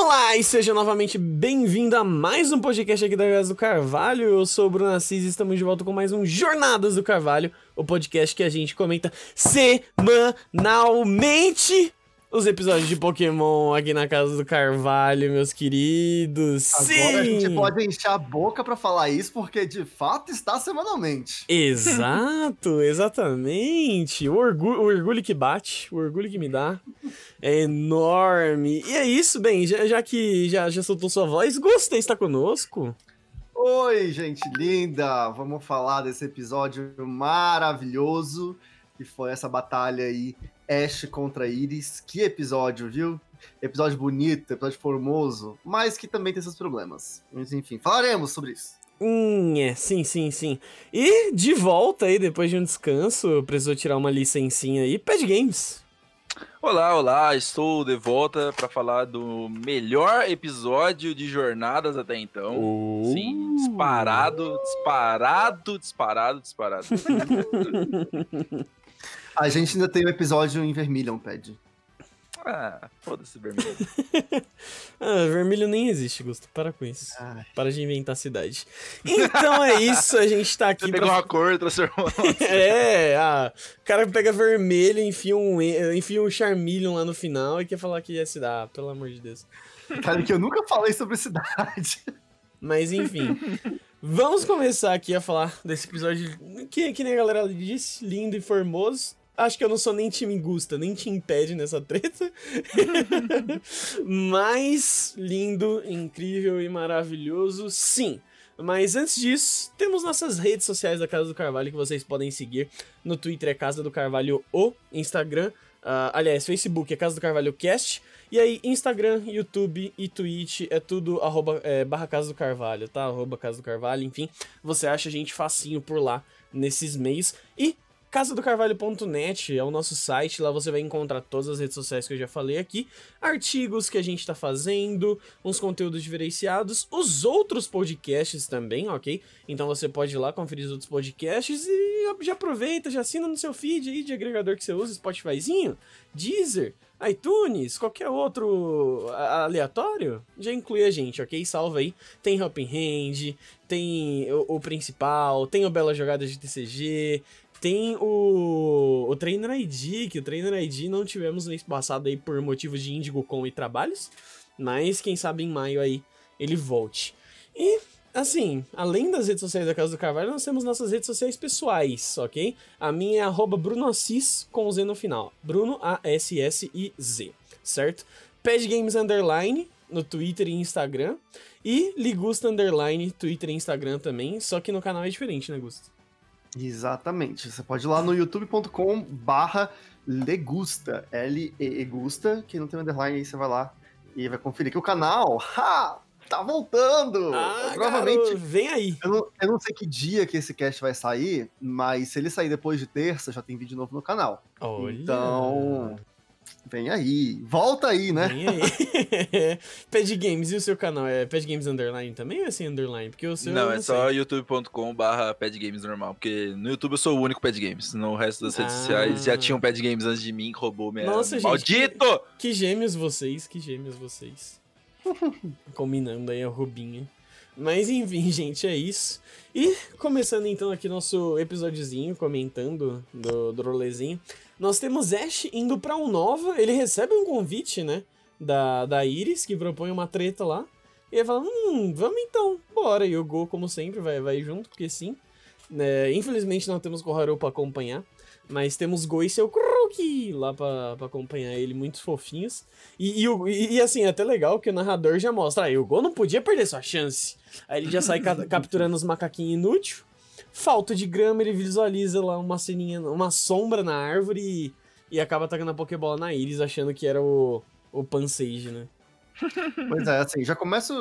Olá e seja novamente bem-vindo a mais um podcast aqui da Casa do Carvalho. Eu sou o Bruno Assis e estamos de volta com mais um Jornadas do Carvalho, o podcast que a gente comenta semanalmente os episódios de Pokémon aqui na Casa do Carvalho, meus queridos. Agora Sim! a gente pode encher a boca pra falar isso, porque de fato está semanalmente. Exato, exatamente. O orgulho, o orgulho que bate, o orgulho que me dá é enorme. E é isso, bem, já, já que já, já soltou sua voz, gostei, está conosco. Oi, gente linda! Vamos falar desse episódio maravilhoso que foi essa batalha aí, Ash contra Iris. Que episódio, viu? Episódio bonito, episódio formoso, mas que também tem seus problemas. Mas enfim, falaremos sobre isso. Hum, é, sim, sim, sim. E de volta aí, depois de um descanso, precisou tirar uma licencinha aí, Pad Games. Olá, olá, estou de volta para falar do melhor episódio de Jornadas até então. Uh. Sim, disparado, disparado, disparado, disparado. A gente ainda tem o episódio em Vermilion, Pad. Ah, foda-se, vermelho. ah, vermelho nem existe, Gusto. Para com isso. Ai. Para de inventar cidade. Então é isso, a gente tá aqui Você pra pegou uma cor, transformou. É, ah, o cara pega vermelho, enfia um, enfia um Charmeleon lá no final e quer falar que ia se dar, pelo amor de Deus. Cara, que eu nunca falei sobre cidade. Mas enfim, vamos começar aqui a falar desse episódio que, que nem a galera disse, lindo e formoso. Acho que eu não sou nem time Gusta, nem te impede nessa treta. Mas lindo, incrível e maravilhoso, sim. Mas antes disso, temos nossas redes sociais da Casa do Carvalho que vocês podem seguir. No Twitter é Casa do Carvalho ou Instagram. ah, aliás, Facebook é Casa do Carvalho Cast. E aí, Instagram, YouTube e Twitch é tudo arroba, é, barra Casa do Carvalho, tá? Arroba Casa do Carvalho, enfim. Você acha a gente facinho por lá nesses meios. E casadocarvalho.net é o nosso site, lá você vai encontrar todas as redes sociais que eu já falei aqui, artigos que a gente tá fazendo, uns conteúdos diferenciados, os outros podcasts também, ok? Então você pode ir lá conferir os outros podcasts e já aproveita, já assina no seu feed aí de agregador que você usa, Spotifyzinho, Deezer, iTunes, qualquer outro aleatório, já inclui a gente, ok? Salva aí. Tem Helping Hand, tem o, o principal, tem o Bela Jogada de TCG, tem o, o Trainer ID, que o Trainer ID não tivemos mês passado aí por motivos de Indigo Com e trabalhos, mas quem sabe em maio aí ele volte. E, assim, além das redes sociais da Casa do Carvalho, nós temos nossas redes sociais pessoais, ok? A minha é arroba Bruno Assis com Z no final. Bruno A-S-S-I-Z, certo? Pad Games Underline no Twitter e Instagram. E Ligusta Underline, Twitter e Instagram também, só que no canal é diferente, né, Gusto? Exatamente. Você pode ir lá no youtube.com barra legusta, L-E-E Gusta, que não tem underline, aí você vai lá e vai conferir que o canal, ha, tá voltando! Ah, Provavelmente, garoto, vem aí. eu não, eu não sei que dia que esse cast vai sair, mas se ele sair depois de terça, já tem vídeo novo no canal. Olha. Então, vem aí, volta aí, né? Vem aí. Pad Games, e o seu canal? É Pad Games Underline também ou é sem Underline? Porque o seu Não, eu é só sei. youtube.com barra padgames normal, porque no YouTube eu sou o único padgames, no resto das redes Ah. sociais já tinham padgames antes de mim que roubou minha... Nossa, gente, Maldito! Que gêmeos vocês, que gêmeos vocês. Combinando aí a roubinha. Mas enfim, gente, é isso. E começando então aqui nosso episódiozinho, comentando do, do rolezinho. Nós temos Ash indo pra Unova, ele recebe um convite, né? Da, da Iris, que propõe uma treta lá. E ele fala, hum, vamos então, bora. E o Go, como sempre, vai, vai junto, porque sim. É, infelizmente não temos Koharu pra acompanhar. Mas temos Go e seu Kuruki lá pra, pra acompanhar ele, muitos fofinhos. E, e, e- assim, é até legal que o narrador já mostra, aí o Go não podia perder sua chance. Aí ele já sai ca- capturando os macaquinhos inúteis. Falta de grama, ele visualiza lá uma ceninha, uma sombra na árvore e, e acaba atacando a Pokébola na Iris, achando que era o, o Pansage, né? Pois é, assim, já começa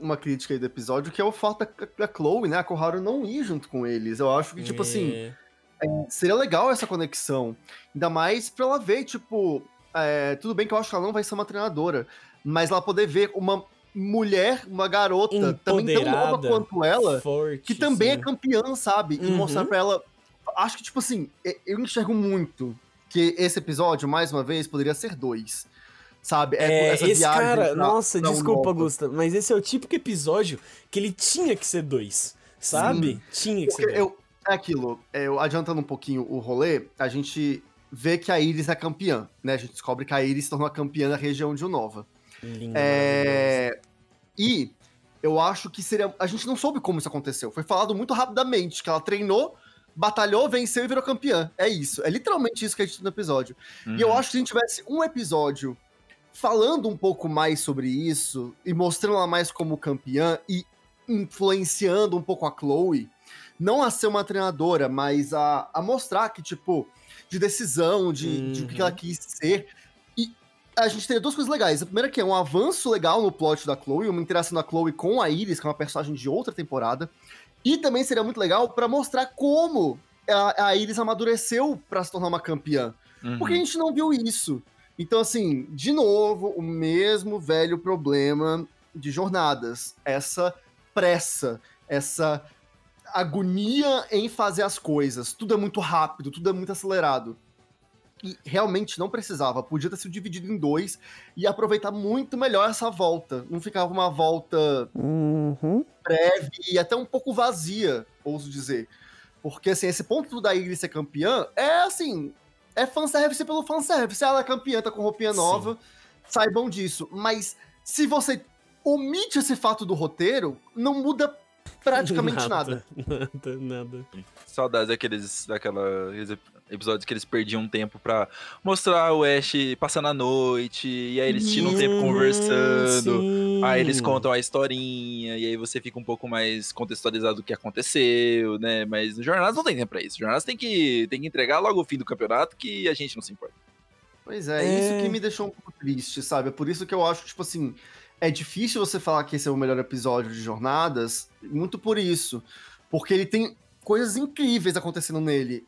uma crítica aí do episódio, que é o fato da, Chloe, né, a Koharu não ir junto com eles. Eu acho que, tipo assim, É, seria legal essa conexão. Ainda mais pra ela ver, tipo, é, tudo bem que eu acho que ela não vai ser uma treinadora, mas ela poder ver uma mulher, uma garota, também tão nova quanto ela, forte. que também é sim. campeã, sabe? E Uhum. mostrar pra ela. Acho que, tipo assim, eu enxergo muito que esse episódio, mais uma vez, poderia ser dois. sabe? É, essa esse viagem cara, pra- nossa, pra desculpa, Europa. Gusta, mas esse é o típico episódio que ele tinha que ser dois, sabe? Tinha que Porque ser dois. eu, é aquilo, é, eu, adiantando um pouquinho o rolê, a gente vê que a Iris é campeã, né? A gente descobre que a Iris se tornou a campeã da região de Unova. Lindo. É... E eu acho que seria. A gente não soube como isso aconteceu. Foi falado muito rapidamente que ela treinou, batalhou, venceu e virou campeã. É isso. É literalmente isso que a gente tem no episódio. E eu Uhum. acho que se a gente tivesse um episódio falando um pouco mais sobre isso e mostrando ela mais como campeã e influenciando um pouco a Chloe, não a ser uma treinadora, mas a, a mostrar que, tipo, de decisão, de, de o que Uhum. ela quis ser. A gente teria duas coisas legais. A primeira que é um avanço legal no plot da Chloe, uma interação da Chloe com a Iris, que é uma personagem de outra temporada. E também seria muito legal pra mostrar como a, a Iris amadureceu pra se tornar uma campeã. Uhum. Porque a gente não viu isso. Então, assim, de novo, o mesmo velho problema de jornadas. Essa pressa, essa agonia em fazer as coisas. Tudo é muito rápido, tudo é muito acelerado. E realmente não precisava. Podia ter sido dividido em dois e aproveitar muito melhor essa volta. Não ficava uma volta Uhum. breve e até um pouco vazia, ouso dizer. Porque, assim, esse ponto da Iris ser campeã é, assim, é fanservice pelo fanservice. Ela é campeã, tá com roupinha Sim. nova, saibam disso. Mas se você omite esse fato do roteiro, não muda praticamente nada. Nada, nada. Saudades daqueles, daqueles episódios que eles perdiam tempo pra mostrar o Ash passando a noite, e aí eles tiram um tempo conversando. sim. Aí eles contam a historinha, e aí você fica um pouco mais contextualizado do que aconteceu, né? Mas no Jornadas não tem tempo pra isso. Jornadas tem que, tem que entregar logo o fim do campeonato que a gente não se importa. Pois é, É. isso que me deixou um pouco triste, sabe? É por isso que eu acho, tipo assim, é difícil você falar que esse é o melhor episódio de Jornadas, muito por isso. Porque ele tem coisas incríveis acontecendo nele.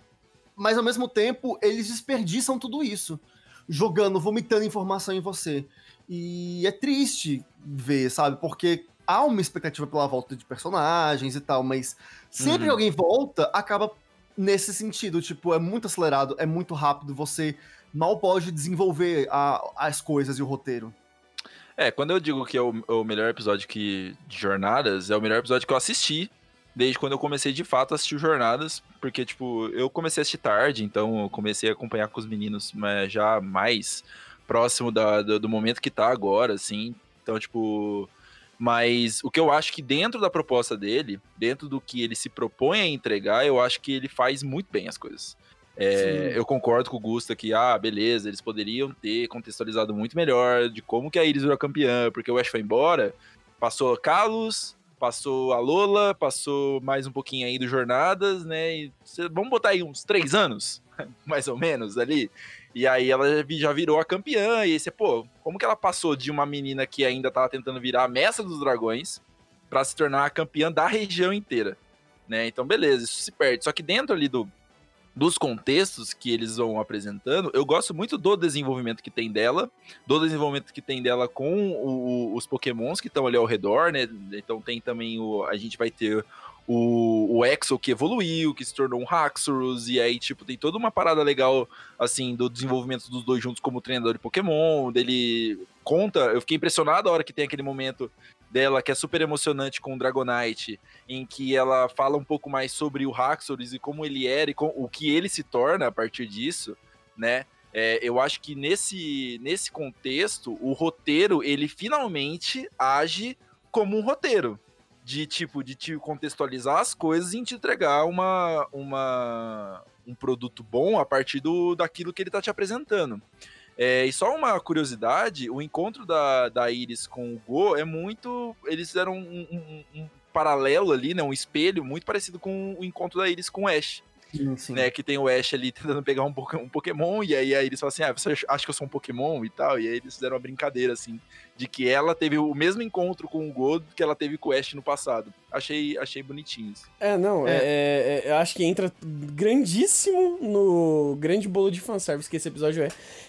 Mas ao mesmo tempo, eles desperdiçam tudo isso. Jogando, vomitando informação em você. E é triste ver, sabe? Porque há uma expectativa pela volta de personagens e tal, mas sempre Uhum. que alguém volta, acaba nesse sentido. Tipo, é muito acelerado, é muito rápido, você mal pode desenvolver a- as coisas e o roteiro. É, quando eu digo que é o, o melhor episódio que, de Jornadas, é o melhor episódio que eu assisti desde quando eu comecei de fato a assistir Jornadas, porque, tipo, eu comecei a assistir tarde, então eu comecei a acompanhar com os meninos mas já mais próximo da- do, do momento que tá agora, assim. Então, tipo. Mas o que eu acho que dentro da proposta dele, dentro do que ele se propõe a entregar, eu acho que ele faz muito bem as coisas. É, eu concordo com o Gusta que, ah, beleza, eles poderiam ter contextualizado muito melhor de como que a Iris virou campeã, porque o Ash foi embora, passou Carlos, passou a Lola, passou mais um pouquinho aí do Jornadas, né? E vamos botar aí uns três anos, mais ou menos, ali. E aí ela já vi- já virou a campeã, e aí você, pô, como que ela passou de uma menina que ainda tava tentando virar a mestra dos dragões pra se tornar a campeã da região inteira, né? Então, beleza, isso se perde. Só que dentro ali do, dos contextos que eles vão apresentando, eu gosto muito do desenvolvimento que tem dela, do desenvolvimento que tem dela com o- os pokémons que estão ali ao redor, né? Então tem também o... A gente vai ter o, o Exo que evoluiu, que se tornou um Haxorus, e aí, tipo, tem toda uma parada legal, assim, do desenvolvimento dos dois juntos como treinador de Pokémon, dele conta, eu fiquei impressionado a hora que tem aquele momento dela que é super emocionante com o Dragonite, em que ela fala um pouco mais sobre o Haxorus e como ele era e com, o que ele se torna a partir disso, né? É, eu acho que nesse, nesse contexto, o roteiro, ele finalmente age como um roteiro. De tipo, de te contextualizar as coisas e te entregar uma, uma, um produto bom a partir do, daquilo que ele tá te apresentando. É, e só uma curiosidade, o encontro da, da Iris com o Go é muito. Eles fizeram um, um- um paralelo ali, né? Um espelho muito parecido com o encontro da Iris com o Ash Sim, sim. né? Que tem o Ash ali tentando pegar um, um Pokémon, e aí, aí eles falam assim: ah, você acha que eu sou um Pokémon e tal? E aí eles fizeram uma brincadeira, assim, de que ela teve o mesmo encontro com o Gold que ela teve com o Ash no passado. Achei, achei bonitinho isso. É, não, é. É. é- é- eu acho que entra grandíssimo no grande bolo de fanservice que esse episódio é.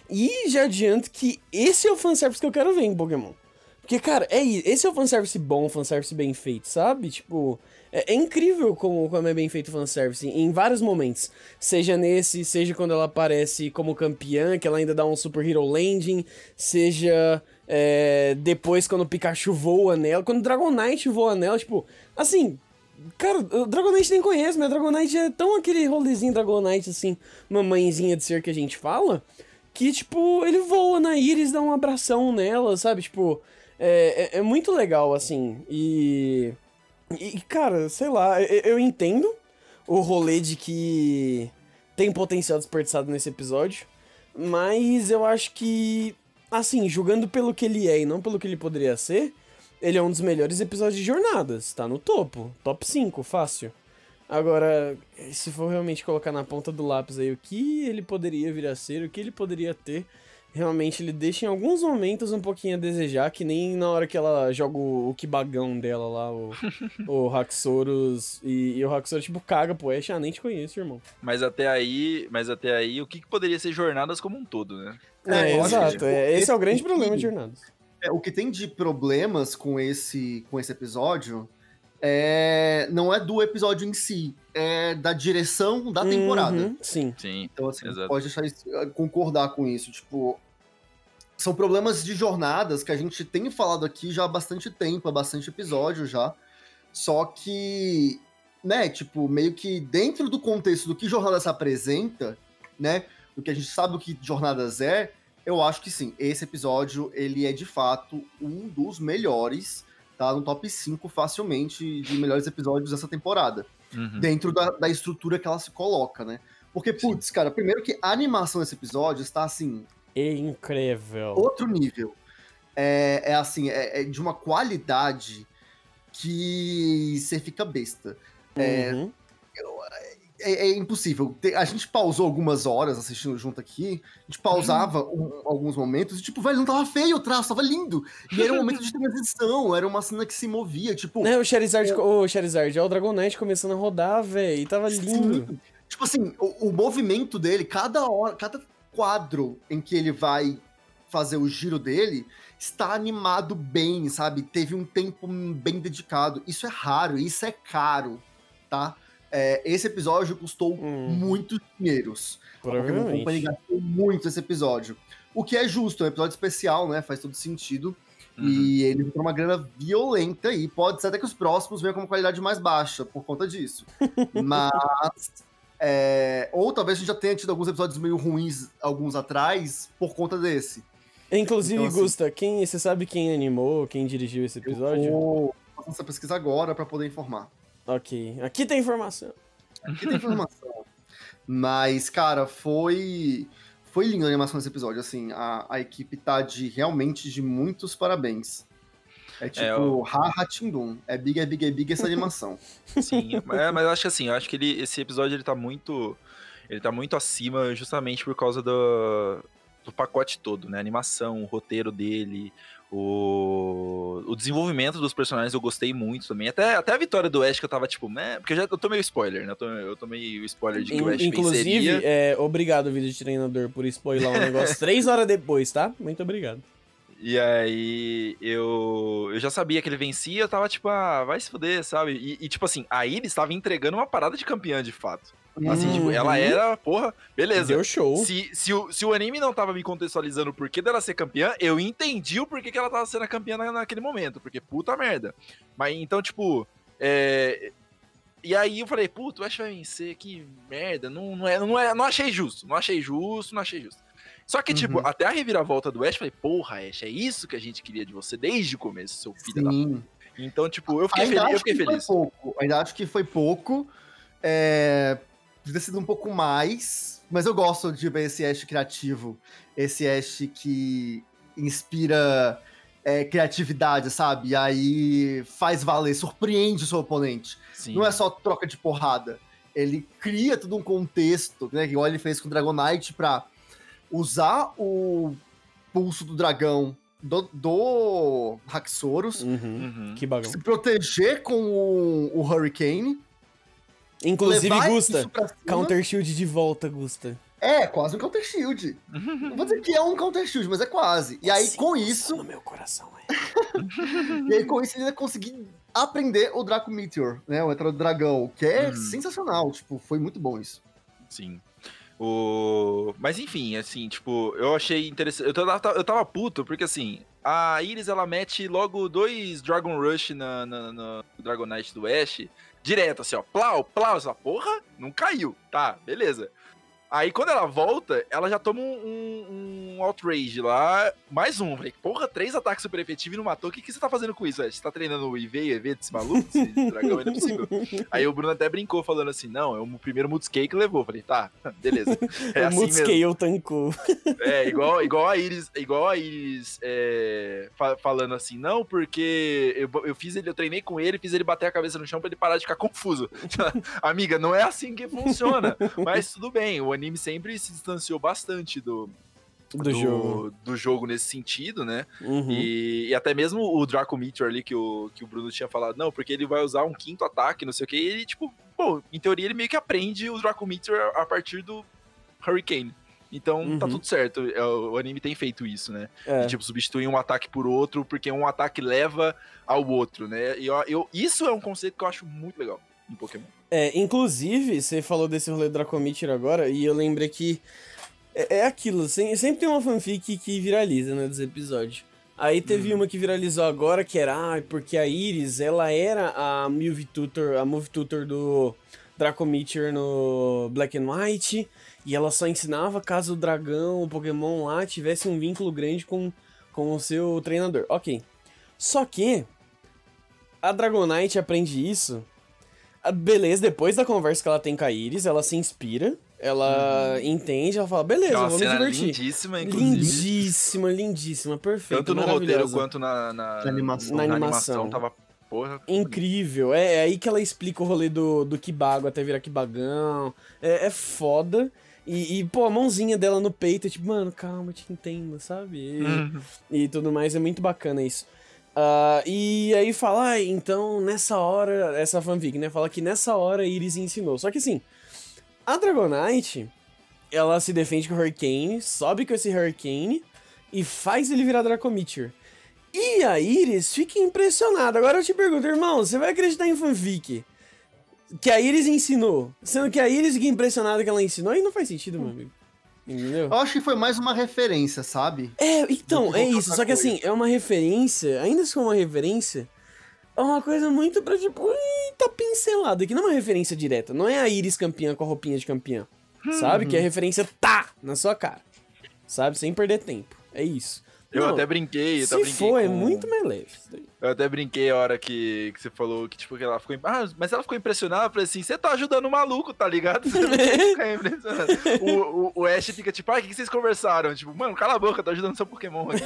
E já adianto que esse é o fanservice que eu quero ver em Pokémon. Porque, cara, é esse é o fanservice bom, fanservice bem feito, sabe? Tipo, é, é incrível como, como é bem feito o fanservice em vários momentos. Seja nesse, seja quando ela aparece como campeã, que ela ainda dá um Super Hero Landing, seja é, depois quando o Pikachu voa nela, quando o Dragonite voa nela, tipo, assim. Cara, o Dragonite nem conhece, mas Dragonite é tão aquele rolezinho Dragonite, assim, mamãezinha de ser que a gente fala, que, tipo, ele voa na Iris, dá um abração nela, sabe? Tipo, é, é, é muito legal, assim. E, e, cara, sei lá, eu, eu entendo o rolê de que tem potencial desperdiçado nesse episódio, mas eu acho que, assim, julgando pelo que ele é e não pelo que ele poderia ser, ele é um dos melhores episódios de jornadas, tá no topo, top 5, fácil. Agora, se for realmente colocar na ponta do lápis aí o que ele poderia vir a ser, o que ele poderia ter, realmente ele deixa em alguns momentos um pouquinho a desejar, que nem na hora que ela joga o, o Kibagão dela lá, o, o Haxorus, e, e o Haxorus tipo caga pro Ash, ah, nem te conheço, irmão. Mas até aí, mas até aí, o que, que poderia ser jornadas como um todo, né? É, É, que, exato, tipo, é, esse é o grande problema de jornadas. É, o que tem de problemas com esse, com esse episódio é, não é do episódio em si, é da direção da temporada. Uhum, sim. Sim. Então, assim, Exato. pode deixar isso, eh, concordar com isso. Tipo, são problemas de jornadas que a gente tem falado aqui já há bastante tempo, há bastante episódio já. Só que, né, tipo, meio que dentro do contexto do que Jornadas apresenta, né, do que a gente sabe o que Jornadas é, eu acho que sim, esse episódio, ele é de fato um dos melhores, tá no top 5 facilmente de melhores episódios dessa temporada Uhum. dentro da, da estrutura que ela se coloca, né? Porque, putz, cara, primeiro que a animação desse episódio está, assim, incrível. outro nível. É, é assim, é, é de uma qualidade que você fica besta. é- Uhum. É, é impossível. A gente pausou algumas horas assistindo junto aqui, a gente pausava um- alguns momentos e, tipo, velho, não tava feio o traço, tava lindo. E era um momento de transição, era uma cena que se movia, tipo... É, o Charizard, o Charizard, é o Dragonite começando a rodar, velho, e tava lindo. Sim. Tipo assim, o, o movimento dele, cada hora, cada quadro em que ele vai fazer o giro dele, está animado bem, sabe? Teve um tempo bem dedicado. Isso é raro, isso é caro, tá? É, esse episódio custou Hum. muitos dinheiros. A Pokémon Company Provavelmente. gastou muito esse episódio. O que é justo, é um episódio especial, né? Faz todo sentido. Uhum. E ele entrou uma grana violenta e pode ser até que os próximos venham com uma qualidade mais baixa por conta disso. Mas. É, ou talvez a gente já tenha tido alguns episódios meio ruins alguns atrás por conta desse. Inclusive, Então, assim- Gusta, quem, você sabe quem animou, quem dirigiu esse episódio? Eu vou fazer essa pesquisa agora para poder informar. Ok, aqui tem informação. Aqui tem informação. Mas, cara, foi. Foi lindo a animação desse episódio. Assim, a, a equipe tá de realmente de muitos parabéns. É tipo, eu- ha ha Tindum. É big, é big, é big essa animação. Sim, mas, mas eu acho que assim, eu acho que ele, esse episódio ele tá muito. Ele tá muito acima justamente por causa do, do pacote todo, né? A animação, o roteiro dele, o, o desenvolvimento dos personagens eu gostei muito também. Até, até a vitória do Ash que eu tava tipo, né? Porque eu já eu tomei o spoiler, né? Eu tomei, eu tomei o spoiler de que o Ash In- Inclusive, venceria. é, obrigado, vídeo de treinador, por spoiler um negócio três horas depois, tá? Muito obrigado. E aí eu, eu já sabia que ele vencia, eu tava tipo, ah, vai se fuder, sabe? E, e, tipo assim, a Iris tava entregando uma parada de campeã de fato. Assim, tipo, ela Uhum. era, porra, beleza. Deu show. Se, se, o, se o anime não tava me contextualizando o porquê dela ser campeã, eu entendi o porquê que ela tava sendo a campeã na- naquele momento. Porque puta merda. Mas então, tipo. É... E aí eu falei, puta, o Ash vai vencer, que merda. Não, não, é, não, é, não achei justo. Não achei justo, não achei justo. Só que, tipo, Uhum. até a reviravolta do Ash, eu falei, porra, Ash, é isso que a gente queria de você desde o começo, seu filho da. Sim. Então, tipo, eu fiquei Ainda feliz. Eu fiquei que feliz. pouco. Ainda acho que foi pouco. É... Podia ter sido um pouco mais. Mas eu gosto de ver esse Ash criativo. Esse Ash que inspira é, criatividade, sabe? E aí faz valer, surpreende o seu oponente. Sim. Não é só troca de porrada. Ele cria todo um contexto, né? Igual ele fez com o Dragonite pra usar o pulso do dragão do, do Haxorus, Uhum. Uhum. Se proteger com o, o Hurricane. Inclusive, Gusta. Counter Shield de volta, Gusta. É, quase um Counter Shield. Não vou dizer que é um Counter Shield, mas é quase. E aí, Sim, com isso, No meu coração, é. e aí, com isso, ele ainda consegui aprender o Draco Meteor, né? O Entrada do Dragão, que é Uhum. sensacional. Tipo, foi muito bom isso. Sim. O... Mas enfim, assim, tipo, eu achei interessante. Eu tava, eu tava puto, porque assim, a Iris ela mete logo dois Dragon Rush na, na, na Dragonite do Ash, direto, assim, ó, plau, plau, essa porra, não caiu. Tá, beleza. Aí quando ela volta, ela já toma um, um, um Outrage lá, mais um. Falei, porra, três ataques super efetivos e não matou. O que, que você tá fazendo com isso? Você tá treinando o IV EV desse maluco, desse dragão? Não é possível. Aí o Bruno até brincou, falando assim: não, é o primeiro Mudscale que levou. Falei, tá, beleza. É o assim. Mudscale tancou. É, igual, igual a Iris, igual a Iris é, fa- falando assim, não, porque eu, eu fiz ele, eu treinei com ele, fiz ele bater a cabeça no chão pra ele parar de ficar confuso. Amiga, não é assim que funciona. Mas tudo bem, o anime sempre se distanciou bastante do, Do, jogo. do jogo nesse sentido, né? Uhum. E, e até mesmo o Draco Meteor ali que o, que o Bruno tinha falado, não, porque ele vai usar um quinto ataque, não sei o que, e ele, tipo, pô, em teoria ele meio que aprende o Draco Meteor a partir do Hurricane. Então tá Uhum. tudo certo, é, o, o anime tem feito isso, né? É. De, tipo, substituir um ataque por outro, porque um ataque leva ao outro, né? E eu, eu- isso é um conceito que eu acho muito legal em Pokémon. É, inclusive, você falou desse rolê do Dracometer agora, e eu lembrei que é, é aquilo, sem- sempre tem uma fanfic que viraliza, né, dos episódios. Aí teve Uhum. uma que viralizou agora, que era, ah, porque a Iris, ela era a Move Tutor, a Move Tutor do Dracometer no Black and White, e ela só ensinava caso o dragão, o Pokémon lá, tivesse um vínculo grande com, com o seu treinador. Ok. Só que a Dragonite aprende isso Beleza, depois da conversa que ela tem com a Iris, ela se inspira, ela entende, ela fala, beleza, é me cena divertir. lindíssima, inclusive. Lindíssima, lindíssima, perfeita, Tanto no roteiro quanto na, na, Na animação. na Na animação. animação. Tava, porra, Incrível, é, é aí que ela explica o rolê do, do Kibago até virar Kibagão, é, é foda. E, e, pô, a mãozinha dela no peito, é tipo, mano, calma, eu te entendo, sabe? E, Uhum. e tudo mais, é muito bacana isso. Ah, e aí fala, ah, então nessa hora, essa fanfic, né? Fala que nessa hora Iris ensinou. Só que assim, a Dragonite, ela se defende com o Hurricane, sobe com esse Hurricane e faz ele virar Dracometeor. E a Iris fica impressionada. Agora eu te pergunto, irmão, você vai acreditar em fanfic que a Iris ensinou, sendo que a Iris fica impressionada que ela ensinou? Aí não faz sentido, meu amigo. Entendeu? Eu acho que foi mais uma referência, sabe? É, então, que é isso. Só que assim, é uma referência, ainda se for uma referência, é uma coisa muito pra tipo, tá pincelado aqui. Não é uma referência direta. Não é a Iris campeã com a roupinha de campeã. Sabe? Que a referência tá na sua cara. Sabe? Sem perder tempo. É isso. Eu Não, até brinquei, eu até Se brinquei for, é com- muito mais leve. Eu até brinquei a hora que, que você falou que, tipo, que ela ficou. Ah, mas ela ficou impressionada. Eu falei assim: você tá ajudando o maluco, tá ligado? O, o, o Ash fica tipo, ah, o que que vocês conversaram? Tipo, mano, cala a boca, tá ajudando seu Pokémon aqui.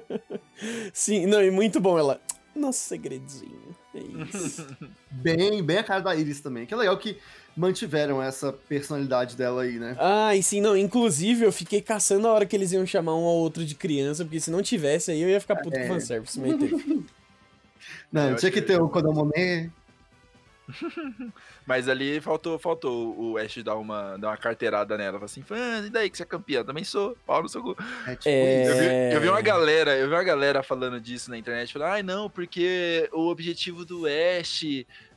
Sim, não, e muito bom ela. Nosso segredinho. É isso. Bem, bem a cara da Iris também. Que é legal que mantiveram essa personalidade dela aí, né? Ah, e sim, não. Inclusive, eu fiquei caçando a hora que eles iam chamar um ao outro de criança, porque se não tivesse, aí eu ia ficar puto É. com fanservice, mas teve. Não, Eu tinha que ter o Kodomone. Mas ali faltou, faltou o Ash dar uma, dar uma carteirada nela. Falar assim, ah, e daí que você é campeã? Também sou. Pau no seu cu. É tipo É. Eu vi, eu vi uma galera, eu vi uma galera falando disso na internet, falando, ai não, porque o objetivo do Ash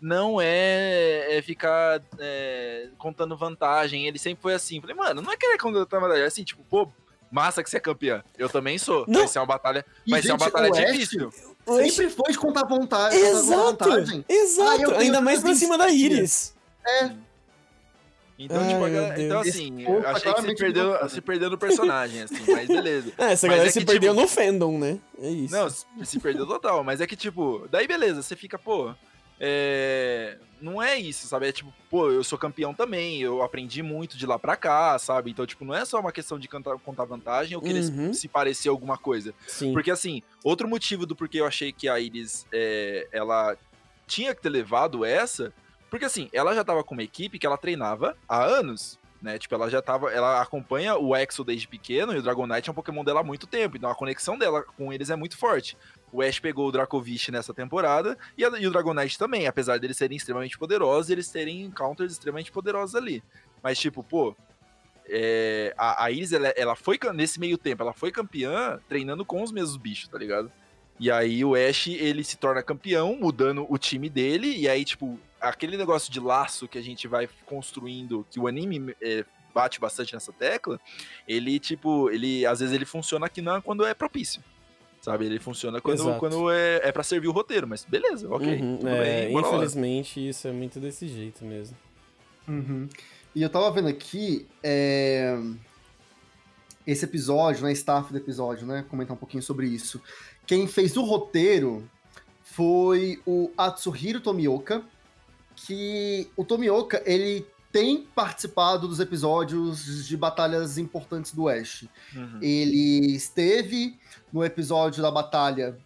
não é, é ficar é, contando vantagem, ele sempre foi assim. Falei, mano, não é querer contar vantagem, é assim, tipo, pô, massa que você é campeã. Eu também sou. Não. Vai ser uma batalha, E, vai ser uma gente, batalha o Ash difícil. Sempre foi de contar vontade. Exato! vantagem. Exato! Ah, Ainda mais pra cima da Iris. Então, Ai, tipo, galera- então Esse assim, eu tá achei que se perdeu, se perdeu no personagem, assim, mas beleza. Ah, essa Mas galera é se que, perdeu tipo- no fandom, né? É isso. Não, se se perdeu total, mas é que, tipo, daí beleza, você fica, pô, é... não é isso, sabe? É tipo, pô, eu sou campeão também, eu aprendi muito de lá pra cá, sabe? Então, tipo, não é só uma questão de cantar, contar vantagem ou querer se- Uhum. se parecer alguma coisa. Sim. Porque, assim, outro motivo do porquê eu achei que a Iris, é, ela tinha que ter levado essa, porque, assim, ela já tava com uma equipe que ela treinava há anos, né? Tipo, ela já tava, ela acompanha o Exo desde pequeno e o Dragonite é um Pokémon dela há muito tempo, então a conexão dela com eles é muito forte. O Ash pegou o Dracovish nessa temporada e, a- e o Dragonite também, apesar deles serem extremamente poderosos, eles terem counters extremamente poderosos ali. Mas, tipo, pô, é, a, a Iris, ela, ela foi, nesse meio tempo, ela foi campeã treinando com os mesmos bichos, tá ligado? E aí o Ash, ele se torna campeão, mudando o time dele, e aí, tipo, aquele negócio de laço que a gente vai construindo, que o anime é, bate bastante nessa tecla, ele, tipo, ele, às vezes ele funciona aqui não quando é propício. Sabe, ele funciona quando, quando é, é para servir o roteiro, mas beleza, ok. Uhum, é, bem, infelizmente, lá. isso é muito desse jeito mesmo. Uhum. E eu tava vendo aqui, é... esse episódio, né, staff do episódio, né, comentar um pouquinho sobre isso. Quem fez o roteiro foi o Atsuhiro Tomioka, que o Tomioka, ele tem participado dos episódios de batalhas importantes do Ash. Uhum. Ele esteve no episódio da batalha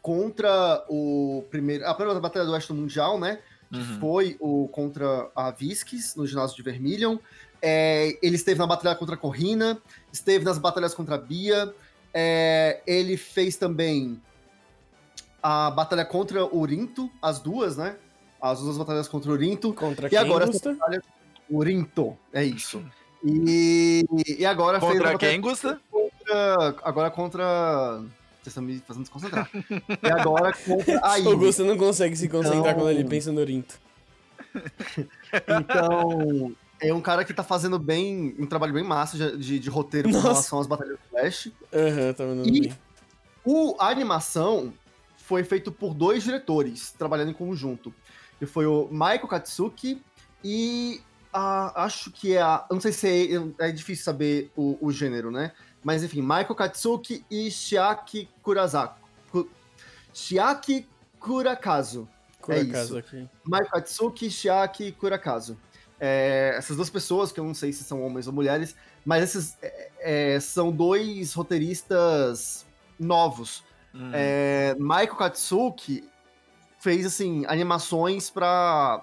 contra o primeiro. A primeira batalha do Oeste Mundial, né? Que uhum. foi o contra a Visques, no ginásio de Vermilion. É, ele esteve na batalha contra a Corrina, esteve nas batalhas contra a Bia. É, ele fez também a batalha contra o Urinto, as duas, né? As duas batalhas contra o Urinto. Contra e quem, agora Gusta? batalha Urinto, é isso. E, e agora contra fez quem, Gusta? Contra, agora contra vocês estão me fazendo desconcentrar. e agora contra a O Gusta não consegue se concentrar então... quando ele pensa no Urinto. então, é um cara que tá fazendo bem, um trabalho bem massa de, de, de roteiro Nossa. com relação às batalhas do Flash. Aham, uhum, tá mandando e bem. O, a animação foi feito por dois diretores trabalhando em conjunto que foi o Maiko Katsuki e a, acho que é a. Não sei se é, é difícil saber o, o, gênero, né? Mas enfim, Maiko Katsuki e Shiaki Kurazaku. Shiaki Kurakazu. Kurakazu é isso. Aqui. Maiko Katsuki e Shiaki Kurakazu. É, essas duas pessoas, que eu não sei se são homens ou mulheres, mas esses é, é são dois roteiristas novos. Uhum. É, Maiko Katsuki fez, assim, animações pra,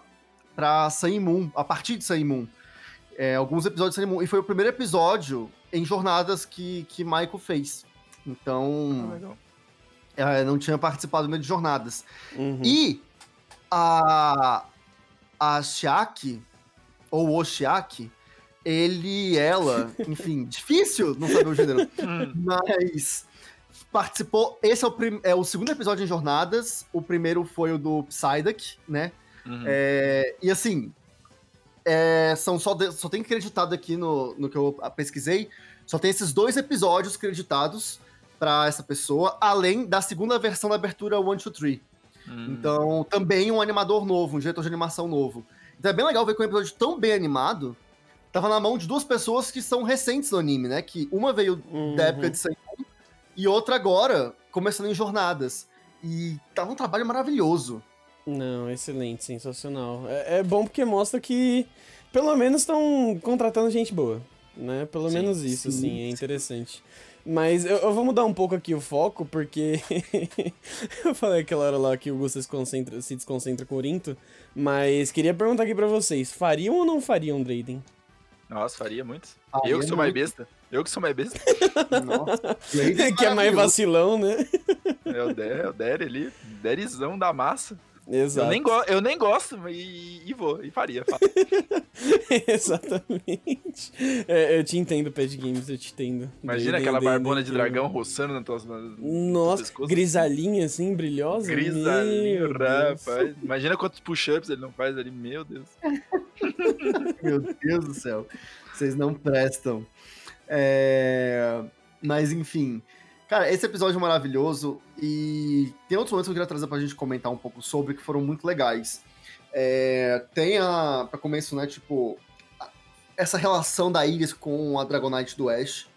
pra Sun Moon, a partir de Sun Moon. É, alguns episódios de Sun Moon. E foi o primeiro episódio em jornadas que, que Michael fez. Então. Ah, é, não tinha participado de jornadas. Uhum. E a. A Shiaki, ou o Shiaki, ele, ela, enfim, difícil não saber o gênero, hum. mas participou. Esse é o, prim, é o segundo episódio em Jornadas. O primeiro foi o do Psyduck, né? Uhum. É, e assim, é, são só, de, só tem creditado aqui no, no que eu pesquisei. Só tem esses dois episódios creditados para essa pessoa, além da segunda versão da abertura 1, 2, 3. Uhum. Então, também um animador novo, um diretor de animação novo. Então é bem legal ver que um episódio tão bem animado tava na mão de duas pessoas que são recentes no anime, né? Que uma veio uhum. da época de Sailor e outra agora, começando em jornadas. E tá um trabalho maravilhoso. Não, excelente, sensacional. É, é bom porque mostra que pelo menos estão contratando gente boa, né? Pelo sim, menos isso, sim, assim, é interessante. Mas eu, eu, vou mudar um pouco aqui o foco, porque eu falei aquela hora lá que o Gusto se, concentra, se desconcentra com o Rinto, mas queria perguntar aqui pra vocês, fariam ou não fariam Drayden? Nossa, faria muito. Faria eu que sou mais besta. Eu que sou mais besta. Nossa. que é mais vacilão, né? É o Der, é o Der ali. Derizão da massa. Exato. Eu nem, go eu nem gosto e, e vou, e faria. Exatamente. É, eu te entendo, Pad Games, eu te entendo. Imagina aquela barbona de dragão roçando nas tuas Nossa, grisalinha assim, brilhosa. Grisalinho, rapaz. Imagina quantos push-ups ele não faz ali, meu Deus. meu Deus do céu. Vocês não prestam. É... Mas enfim. Cara, esse episódio é maravilhoso e tem outros momentos que eu queria trazer pra gente comentar um pouco sobre que foram muito legais. É, tem a, pra começo, né, tipo, essa relação da Iris com a Dragonite do Ash,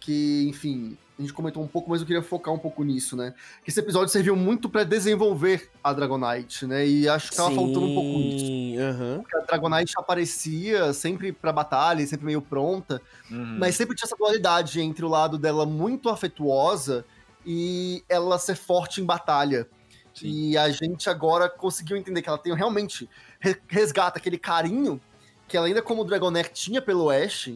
que, enfim, a gente comentou um pouco, mas eu queria focar um pouco nisso, né? Que esse episódio serviu muito para desenvolver a Dragonite, né? E acho que tava Sim, faltando um pouco nisso. Uhum. Porque a Dragonite aparecia sempre pra batalha, sempre meio pronta, uhum. mas sempre tinha essa dualidade entre o lado dela muito afetuosa e ela ser forte em batalha. Sim. E a gente agora conseguiu entender que ela tem realmente resgata aquele carinho que ela ainda como Dragonair tinha pelo Ash,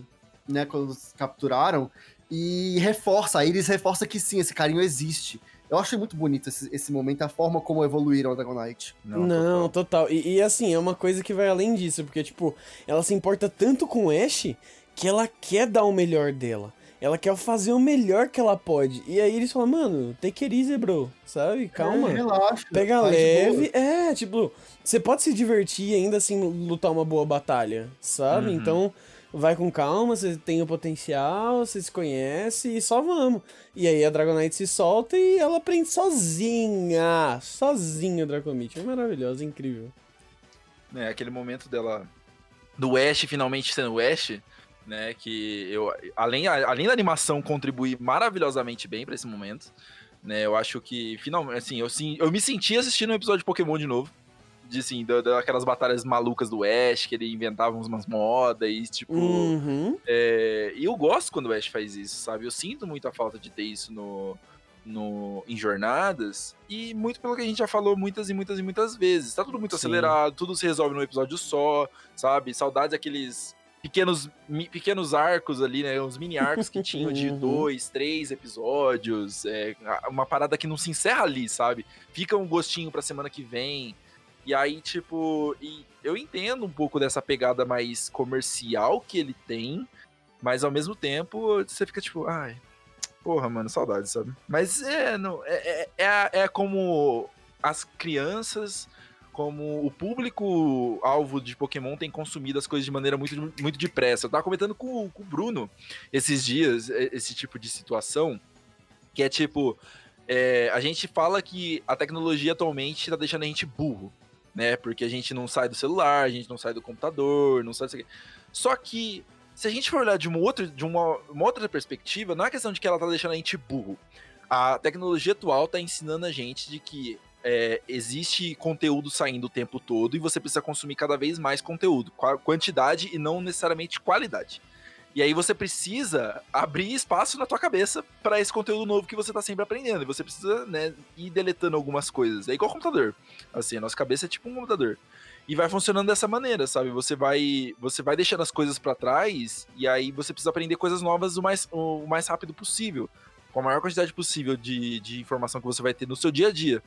né, quando capturaram, e reforça, a Iris reforça que sim, esse carinho existe. Eu achei muito bonito esse, esse momento, a forma como evoluíram a Dragonite. Não, Não total. total. E, e, assim, é uma coisa que vai além disso, porque, tipo, ela se importa tanto com o Ash que ela quer dar o melhor dela. Ela quer fazer o melhor que ela pode. E aí eles falam, mano, take it easy, bro. Sabe? Calma. É, relaxa. Pega leve. É, tipo, você pode se divertir e ainda assim lutar uma boa batalha, sabe? Uhum. Então, vai com calma, você tem o potencial, você se conhece e só vamos. E aí a Dragonite se solta e ela aprende sozinha. Sozinha o Dracomite. É maravilhosa, incrível. né, aquele momento dela do Ash finalmente sendo Ash, né, que eu além, além da animação contribuir maravilhosamente bem pra esse momento, né, eu acho que finalmente assim, eu eu me senti assistindo um episódio de Pokémon de novo. De assim, da- daquelas batalhas malucas do Ash, que ele inventava umas modas e tipo. Uhum. É, e eu gosto quando o Ash faz isso, sabe? Eu sinto muito a falta de ter isso no, no, em jornadas. E muito pelo que a gente já falou muitas e muitas e muitas vezes. Tá tudo muito Sim. acelerado, tudo se resolve num episódio só, sabe? Saudades daqueles pequenos, pequenos arcos ali, né? Uns mini arcos que tinham de Uhum. dois, três episódios. É, uma parada que não se encerra ali, sabe? Fica um gostinho pra semana que vem. E aí, tipo, e eu entendo um pouco dessa pegada mais comercial que ele tem, mas ao mesmo tempo você fica tipo, ai, porra, mano, saudade, sabe? Mas é, não, é, é, é, é como as crianças, como o público alvo de Pokémon tem consumido as coisas de maneira muito, muito depressa. Eu tava comentando com, o- com o Bruno esses dias, esse tipo de situação, que é tipo, é, a gente fala que a tecnologia atualmente tá deixando a gente burro, né? Porque a gente não sai do celular, a gente não sai do computador, não sai disso aqui. Só que, se a gente for olhar de uma outra, de uma, uma outra perspectiva, não é questão de que ela tá deixando a gente burro. A tecnologia atual tá ensinando a gente de que é, existe conteúdo saindo o tempo todo e você precisa consumir cada vez mais conteúdo, qua- quantidade e não necessariamente qualidade. E aí você precisa abrir espaço na tua cabeça para esse conteúdo novo que você tá sempre aprendendo. E você precisa, né, ir deletando algumas coisas. É igual computador. Assim, a nossa cabeça é tipo um computador. E vai funcionando dessa maneira, sabe? Você vai, você vai deixando as coisas para trás e aí você precisa aprender coisas novas o mais, o mais rápido possível, com a maior quantidade possível de, de informação que você vai ter no seu dia a dia.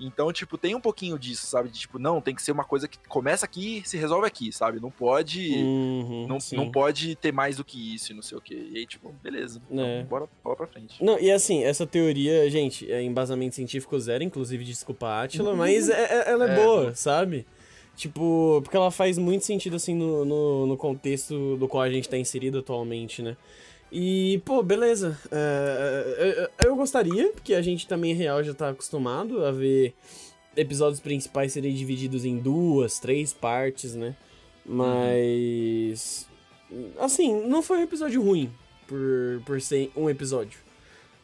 Então, tipo, tem um pouquinho disso, sabe? De tipo, não, tem que ser uma coisa que começa aqui e se resolve aqui, sabe? Não pode. Uhum, Não, sim. não pode ter mais do que isso e não sei o quê. E aí, tipo, beleza. Então, É. bora, bora pra frente. Não, e assim, essa teoria, gente, é embasamento científico zero, inclusive desculpa a Atila, mas é- é- ela é, É, boa, sabe? Tipo, porque ela faz muito sentido, assim, no, no, no contexto do qual a gente tá inserido atualmente, né? E, pô, beleza. É, é, é, eu gostaria, porque a gente também, real, já tá acostumado a ver episódios principais serem divididos em duas, três partes, né? Mas. Assim, não foi um episódio ruim por, por ser um episódio.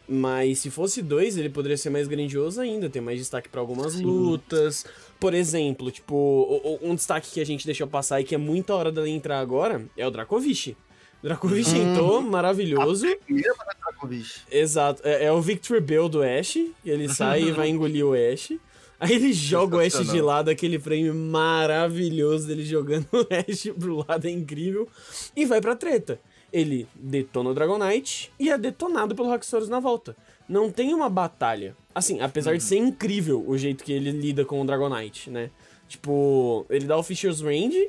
Mas se fosse dois, ele poderia ser mais grandioso ainda, ter mais destaque pra algumas Sim. lutas. Por exemplo, tipo, um destaque que a gente deixou passar e que é muita hora dele entrar agora é o Dracovish. Dracovish Uhum. entrou, maravilhoso. Dracovish. Exato, é, é o Victory Bell do Ash, ele sai e vai engolir o Ash. Aí ele joga o Ash de lado, aquele frame maravilhoso dele jogando o Ash pro lado, é incrível. E vai pra treta. Ele detona o Dragonite e é detonado pelo Haxorus na volta. Não tem uma batalha. Assim, apesar de ser incrível o jeito que ele lida com o Dragonite, né? Tipo, ele dá o Fisher's Range,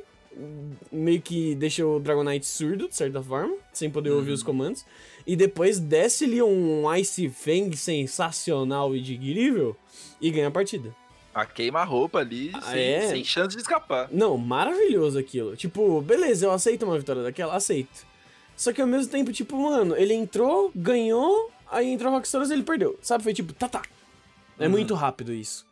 meio que deixa o Dragonite surdo, de certa forma, sem poder ouvir os comandos. E depois desce-lhe um Ice Fang sensacional e digrível e ganha a partida. A queima-roupa ali, Ah, sem, é? sem chance de escapar. Não, maravilhoso aquilo. Tipo, beleza, eu aceito uma vitória daquela, aceito. Só que ao mesmo tempo, tipo, mano, ele entrou, ganhou, aí entrou o Rockstars e ele perdeu. Sabe? Foi tipo, tá, tá. É Uhum. muito rápido isso.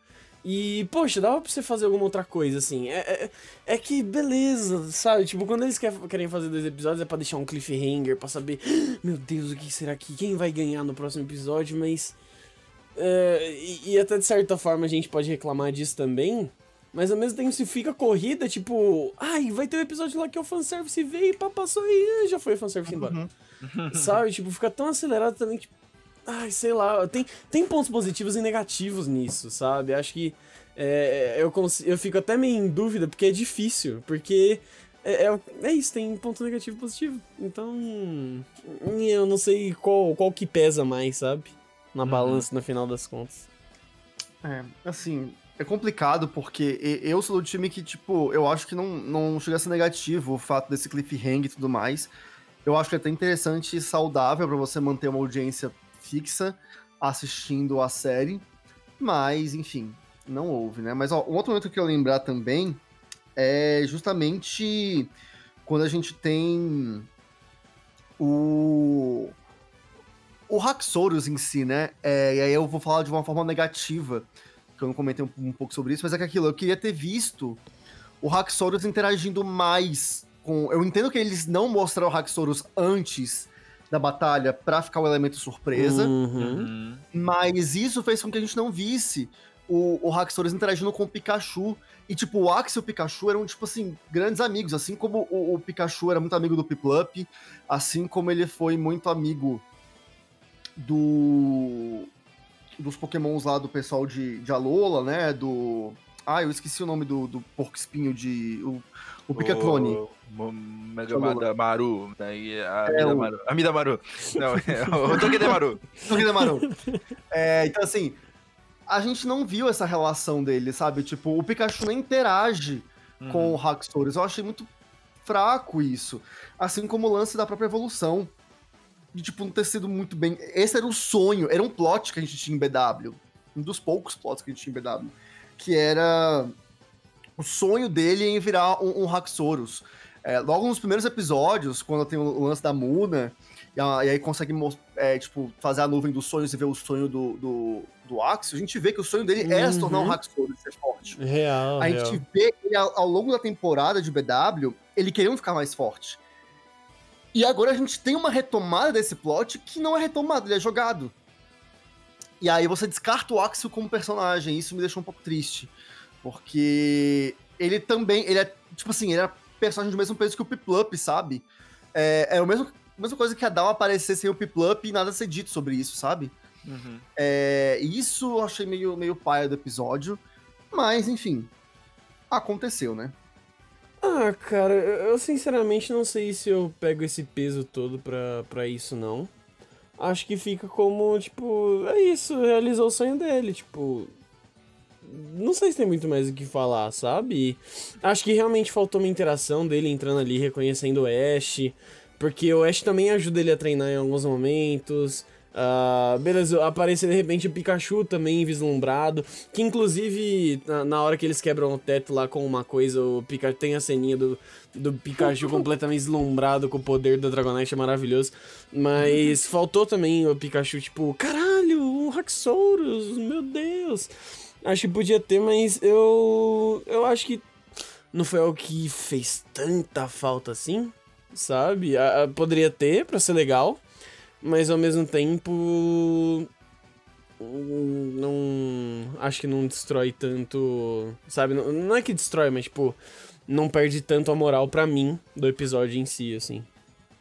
E, poxa, dava pra você fazer alguma outra coisa, assim. É, é, é que, beleza, sabe? Tipo, quando eles quer- querem fazer dois episódios é pra deixar um cliffhanger, pra saber, "Ah, meu Deus, o que será que. Quem vai ganhar no próximo episódio? Mas. é, e, e até de certa forma a gente pode reclamar disso também. Mas ao mesmo tempo, se fica corrida, tipo, ai, vai ter um episódio lá que é o fanservice veio e pá, passou e já foi o fanservice embora. Uhum. Sabe? Tipo, fica tão acelerado também, tipo, ai, sei lá, tem, tem pontos positivos e negativos nisso, sabe? Acho que é, eu, cons- eu fico até meio em dúvida, porque é difícil, porque é, é, é isso, tem ponto negativo e positivo. Então, eu não sei qual, qual que pesa mais, sabe? Na Uhum. balança no final das contas. É, assim, é complicado porque eu sou do time que, tipo, eu acho que não, não chega a ser negativo o fato desse cliffhanger e tudo mais. Eu acho que é até interessante e saudável para você manter uma audiência fixa assistindo a série. Mas, enfim, não houve, né? Mas ó, um outro momento que eu lembrar também é justamente quando a gente tem o o Haxorus em si, né? É, e aí eu vou falar de uma forma negativa, que eu não comentei um, um, pouco sobre isso, mas é que aquilo, eu queria ter visto o Haxorus interagindo mais com. Eu entendo que eles não mostraram o Haxorus antes da batalha para ficar o elemento surpresa, uhum. mas isso fez com que a gente não visse o, o Haxorus interagindo com o Pikachu. E, tipo, o Axe e o Pikachu eram, tipo assim, grandes amigos. Assim como o, o Pikachu era muito amigo do Piplup, assim como ele foi muito amigo do dos pokémons lá do pessoal de, de Alola, né? Do. Ah, eu esqueci o nome do, do porco espinho de. O, o Picaclone. O Megamada Maru. Daí a é, Amida Maru. Amida Maru. Não, é o Togedemaru. Togedemaru. é, então, assim, a gente não viu essa relação dele, sabe? Tipo, o Pikachu nem interage uhum. com o Haxorus. Eu achei muito fraco isso. Assim como o lance da própria evolução de, tipo, não ter sido muito bem. Esse era o sonho, era um plot que a gente tinha em BW. Um dos poucos plots que a gente tinha em BW. Que era o sonho dele em virar um, um Haxorus. É, logo nos primeiros episódios, quando tem o lance da Muna, e, a, e aí consegue é, tipo, fazer a nuvem dos sonhos e ver o sonho do, do, do Axio, a gente vê que o sonho dele uhum. é se tornar um Haxorus, ser forte. Real, a real. gente vê ele ao, ao longo da temporada de BW, ele querendo ficar mais forte. E agora a gente tem uma retomada desse plot que não é retomado, ele é jogado. E aí você descarta o Axel como personagem, isso me deixou um pouco triste. Porque ele também, ele é, tipo assim, ele é personagem do mesmo peso que o Piplup, sabe? É, é a mesma, mesma coisa que a Down aparecer sem o Piplup e nada ser dito sobre isso, sabe? Uhum. É, isso eu achei meio, meio paia do episódio, mas enfim, aconteceu, né? Ah, cara, eu sinceramente não sei se eu pego esse peso todo pra, pra isso, não. Acho que fica como, tipo, é isso, realizou o sonho dele, tipo. Não sei se tem muito mais o que falar, sabe? Acho que realmente faltou uma interação dele entrando ali, reconhecendo o Ash. Porque o Ash também ajuda ele a treinar em alguns momentos. Uh, beleza, aparece de repente o Pikachu também vislumbrado. Que inclusive, na, na, hora que eles quebram o teto lá com uma coisa, o Pikachu tem a ceninha do, do Pikachu completamente vislumbrado com o poder da Dragonite, é maravilhoso. Mas faltou também o Pikachu, tipo, caralho, um Haxorus, meu Deus. Acho que podia ter, mas eu. Eu acho que não foi algo que fez tanta falta assim, sabe? Uh, poderia ter pra ser legal mas ao mesmo tempo não acho que não destrói tanto, sabe? Não, não, é que destrói, mas tipo, não perde tanto a moral para mim do episódio em si, assim.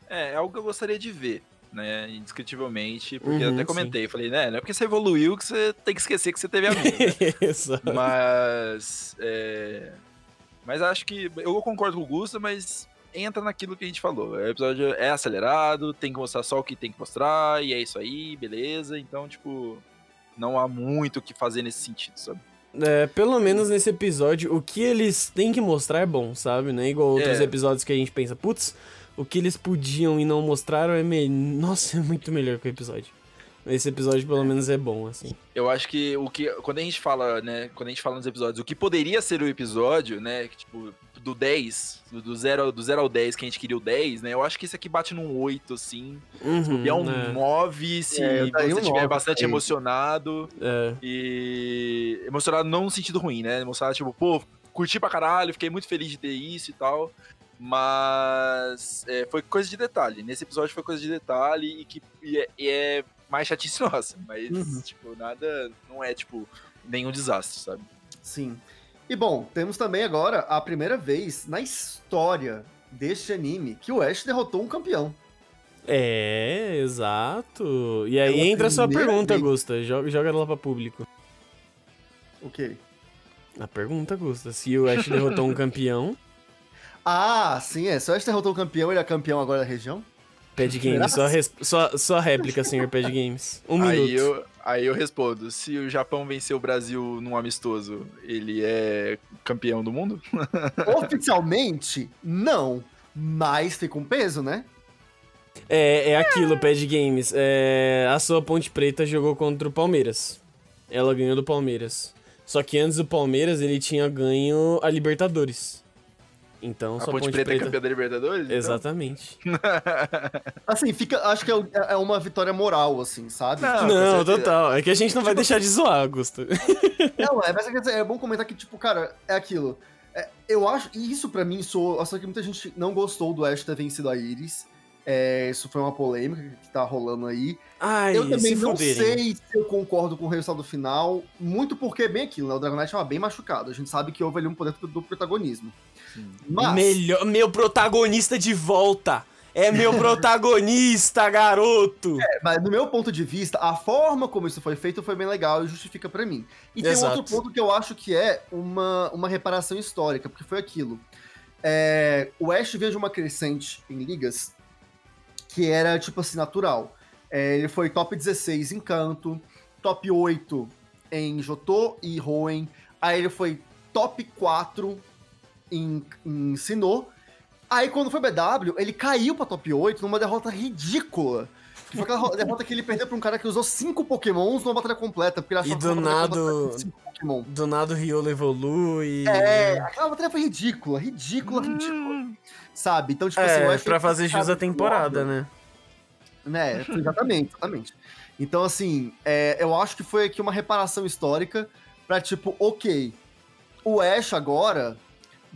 É, é algo que eu gostaria de ver, né, indiscutivelmente, porque uhum, eu até comentei, sim. falei, né, não é porque você evoluiu que você tem que esquecer que você teve a Exato. Mas, é... Mas acho que, eu concordo com o Gusta, mas entra naquilo que a gente falou. O episódio é acelerado, tem que mostrar só o que tem que mostrar, e é isso aí, beleza. Então, tipo, não há muito o que fazer nesse sentido, sabe? É, pelo menos nesse episódio, o que eles têm que mostrar é bom, sabe? Não é igual outros é. episódios que a gente pensa, putz, o que eles podiam e não mostraram é melhor. Nossa, é muito melhor que o episódio. Esse episódio, pelo menos, é bom, assim. Eu acho que o que. Quando a gente fala, né? Quando a gente fala nos episódios, o que poderia ser o episódio, né? Que, tipo, do 10, do 0 do zero ao 10, que a gente queria o 10, né? Eu acho que esse aqui bate num 8, assim. Uhum, se é um é. 9, se é, você um estiver 9, bastante é emocionado. É. E. Emocionado não no sentido ruim, né? Emocionado, tipo, pô, curti pra caralho, fiquei muito feliz de ter isso e tal. Mas é, foi coisa de detalhe. Nesse episódio foi coisa de detalhe e que e é, e é mais chatice nossa. Mas, uhum. tipo, nada. Não é, tipo, nenhum desastre, sabe? Sim. E bom, temos também agora a primeira vez na história deste anime que o Ash derrotou um campeão. É, exato. E aí é entra a sua pergunta, vez. Gusta. Joga, joga ela pra público. O quê? A pergunta, Gusta. Se o Ash derrotou um campeão. Ah, sim, é. Se o Ash derrotou um campeão, ele é campeão agora da região? Pad Games, só, só, só réplica, senhor Pad Games. Um aí minuto. Eu, aí eu respondo: se o Japão vencer o Brasil num amistoso, ele é campeão do mundo? Oficialmente, não. Mas fica um peso, né? É, é aquilo, Pad Games. É, a sua Ponte Preta jogou contra o Palmeiras. Ela ganhou do Palmeiras. Só que antes do Palmeiras, ele tinha ganho a Libertadores. Então, A sua Ponte, Ponte, Preta, Preta... é campeã da Libertadores? então? Exatamente. Assim, fica, acho que é, é uma vitória moral, assim, sabe? Não, com não, total. É que a gente não vai deixar de zoar, Augusto. Não, é, mas é, quer dizer, é bom comentar que, tipo, cara, é aquilo. É, eu acho, e isso pra mim soou, só que muita gente não gostou do Ash ter vencido a Iris. É, isso foi uma polêmica que tá rolando aí. Ai, eu também se não fuderem. sei se eu concordo com o resultado final, muito porque é bem aquilo, né? O Dragonite tava bem machucado. A gente sabe que houve ali um poder do protagonismo. Mas, Melhor, meu protagonista de volta. É meu protagonista, garoto. mas no meu ponto de vista, a forma como isso foi feito foi bem legal e justifica pra mim. E tem um Exato. outro ponto que eu acho que é uma, uma reparação histórica, porque foi aquilo. É, o Ash veio de uma crescente em ligas que era, tipo assim, natural. É, ele foi top 16 em Canto, top 8 em Jotô e Hoenn. Aí ele foi top 4 em, em Sinnoh. Aí quando foi BW, ele caiu pra top 8 numa derrota ridícula. Que foi aquela ro- derrota que ele perdeu pra um cara que usou 5 pokémons numa batalha completa. Porque ele achou E do nada- Pokémon. Do nada o Riolo evolui. É, aquela batalha foi ridícula, ridícula, ridícula. Sabe? Então, tipo assim, o É, pra fazer jus à temporada, né? né? Exatamente, exatamente. Então, assim, é, eu acho que foi aqui uma reparação histórica pra, tipo, ok, o Ash agora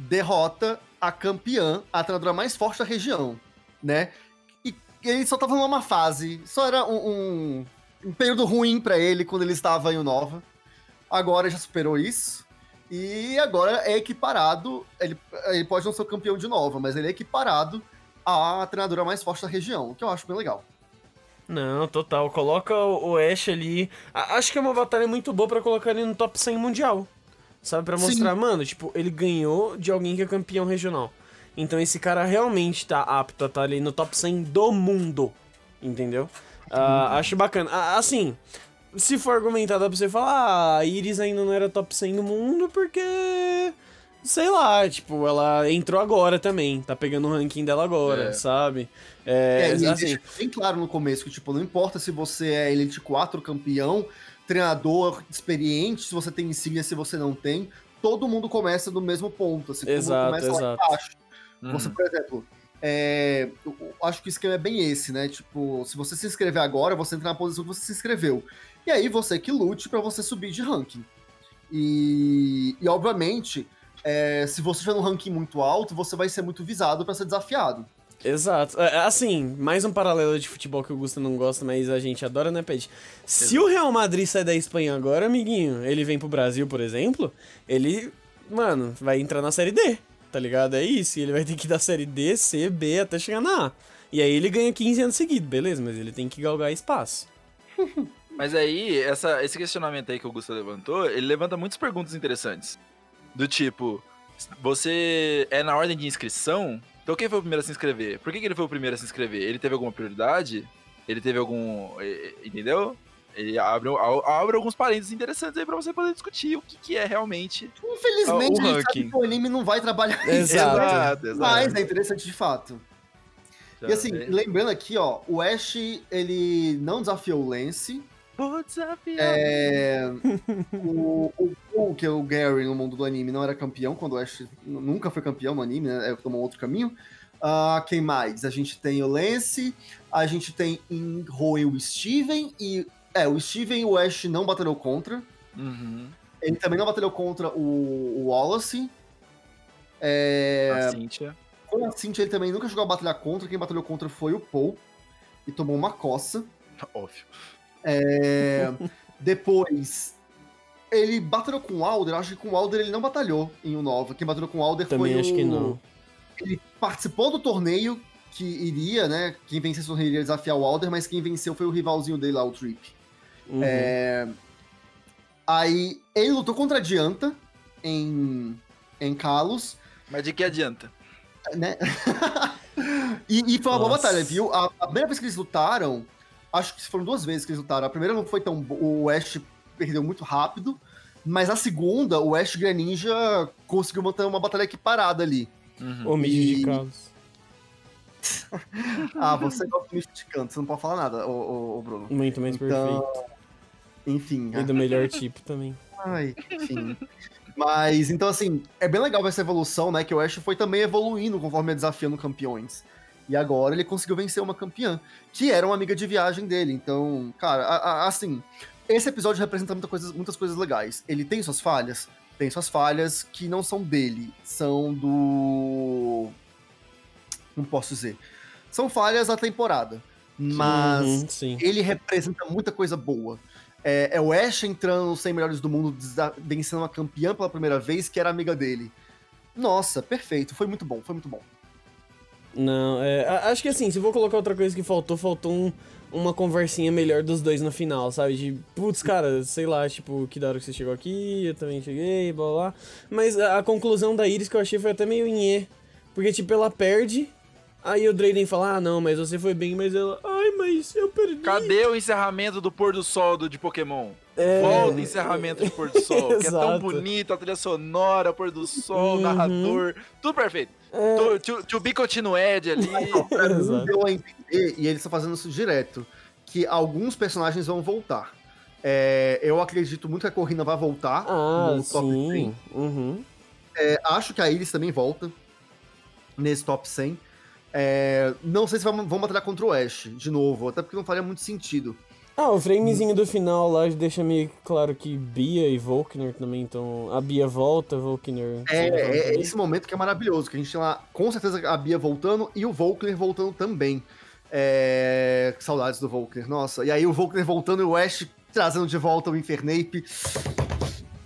derrota a campeã, a treinadora mais forte da região, né? E ele só tava numa fase, só era um, um, um período ruim pra ele quando ele estava em Unova. Agora já superou isso. E agora é equiparado. Ele, ele pode não ser o campeão de Nova, mas ele é equiparado à treinadora mais forte da região, o que eu acho bem legal. Não, total. Coloca o o Ash ali. Acho que é uma batalha muito boa pra colocar ele no top 100 mundial. Sabe? Pra Sim. mostrar, mano, tipo, ele ganhou de alguém que é campeão regional. Então esse cara realmente tá apto a estar ali no top 100 do mundo. Entendeu? Ah, acho bacana. Ah, assim, se for argumentado pra você falar, ah, a Iris ainda não era top 100 do mundo porque. Sei lá, tipo, ela entrou agora também. Tá pegando o ranking dela agora, É. sabe? É, É, e assim, deixa bem claro no começo que, tipo, não importa se você é Elite 4 campeão, treinador experiente, se você tem insígnia, se você não tem, todo mundo começa do mesmo ponto, assim, todo mundo Exato, começa lá exato. embaixo. Uhum. Você, por exemplo, é, acho que o esquema é bem esse, né? Tipo, se você se inscrever agora, você entra na posição que você se inscreveu. E aí você que lute pra você subir de ranking. E, e obviamente, é, se você estiver num ranking muito alto, você vai ser muito visado pra ser desafiado. Exato. É, assim, mais um paralelo de futebol que o Gusto não gosta, mas a gente adora, né, Pet? Se o Real Madrid sai da Espanha agora, amiguinho, ele vem pro Brasil, por exemplo, ele, mano, vai entrar na Série D, tá ligado? É isso, ele vai ter que ir da Série D, C, B, até chegar na A. E aí ele ganha 15 anos seguidos, beleza, mas ele tem que galgar espaço. Mas aí, essa, esse questionamento aí que o Augusto levantou, ele levanta muitas perguntas interessantes. Do tipo, você é na ordem de inscrição? Então quem foi o primeiro a se inscrever? Por que, que ele foi o primeiro a se inscrever? Ele teve alguma prioridade? Ele teve algum. Entendeu? Ele abre, abre alguns parênteses interessantes aí pra você poder discutir o que, que é realmente. Infelizmente, O a gente ranking. sabe que o anime não vai trabalhar isso. Exato. né? Mas é interessante de fato. E assim, Já- lembrando aqui, ó, o Ash, ele não desafiou o Lance. Vou desafiar. É, o, o Paul, que é o Gary no mundo do anime, não era campeão quando o Ash nunca foi campeão no anime, né? é, Tomou outro caminho. Ah, quem mais? A gente tem o Lance, a gente tem em Hoenn o Steven e. É, o Steven o Ash não batalhou contra. Uhum. Ele também não batalhou contra o, o Wallace. É, A Cynthia. com a Cintia, ele também nunca chegou a batalhar contra. Quem batalhou contra foi o Paul. E tomou uma coça. Óbvio. É, depois, ele batalhou com o Alder. Acho que com o Alder ele não batalhou em o Nova. Quem batalhou com o Alder Também foi acho o... que não. Ele participou do torneio que iria, né? Quem vencesse o torneio iria desafiar o Alder, mas quem venceu foi o rivalzinho dele lá, o Trip. Uhum. É, Aí, ele lutou contra a Dianta em, em Kalos. Mas de que adianta? né? e, e foi uma boa Nossa. batalha, viu? A, a primeira vez que eles lutaram, acho que foram duas vezes que eles lutaram. A primeira não foi tão. O Ash perdeu muito rápido, mas a segunda, o Ash Greninja conseguiu manter uma batalha equiparada ali. Uhum. Homídio de e- Carlos. ah, você gosta muito de canto, você não pode falar nada, ô, ô, ô Bruno. Muito mais Então, perfeito. enfim. E do melhor tipo também. Ai, enfim. Mas, então, assim, é bem legal ver essa evolução, né? Que o Ash foi também evoluindo conforme ia desafiando campeões. E agora ele conseguiu vencer uma campeã, que era uma amiga de viagem dele. Então, cara, a- a- assim, esse episódio representa muita coisa- muitas coisas legais. Ele tem suas falhas? Tem suas falhas que não são dele, são do. Não posso dizer. São falhas da temporada. Mas Uhum, sim. ele representa muita coisa boa. É, é o Ash entrando nos 100 melhores do mundo, vencendo uma campeã pela primeira vez, que era amiga dele. Nossa, perfeito. Foi muito bom, foi muito bom. Não, é, acho que assim, se eu vou colocar outra coisa que faltou, faltou um- uma conversinha melhor dos dois no final, sabe? De, putz, cara, sei lá, tipo, que da hora que você chegou aqui, eu também cheguei, blá blá. Mas a, a conclusão da Iris que eu achei foi até meio nhê. Porque, tipo, ela perde, aí o Drayden fala, ah, não, mas você foi bem, mas ela, ai, mas eu perdi. Cadê o encerramento do pôr do sol do, de Pokémon? É, Volta o encerramento de pôr do sol, que é tão bonito, a trilha sonora, pôr do sol, Uhum. narrador, tudo perfeito. É. To, to, to be continued ali. Exato. deu a entender, e eles estão fazendo isso direto, que alguns personagens vão voltar. É, eu acredito muito que a Corrina vai voltar Ah, no top 100. sim. Uhum. É, acho que a Iris também volta nesse top 100. É, não sei se vão, vão batalhar contra o Ash de novo, até porque não faria muito sentido. Ah, o framezinho do final lá deixa meio claro que Bia e Volkner também estão. A Bia volta, Volkner. É, volta é, é esse momento que é maravilhoso, que a gente tem lá, com certeza, a Bia voltando e o Volkner voltando também. É, saudades do Volkner, nossa. E aí o Volkner voltando e o Ash trazendo de volta o Infernape.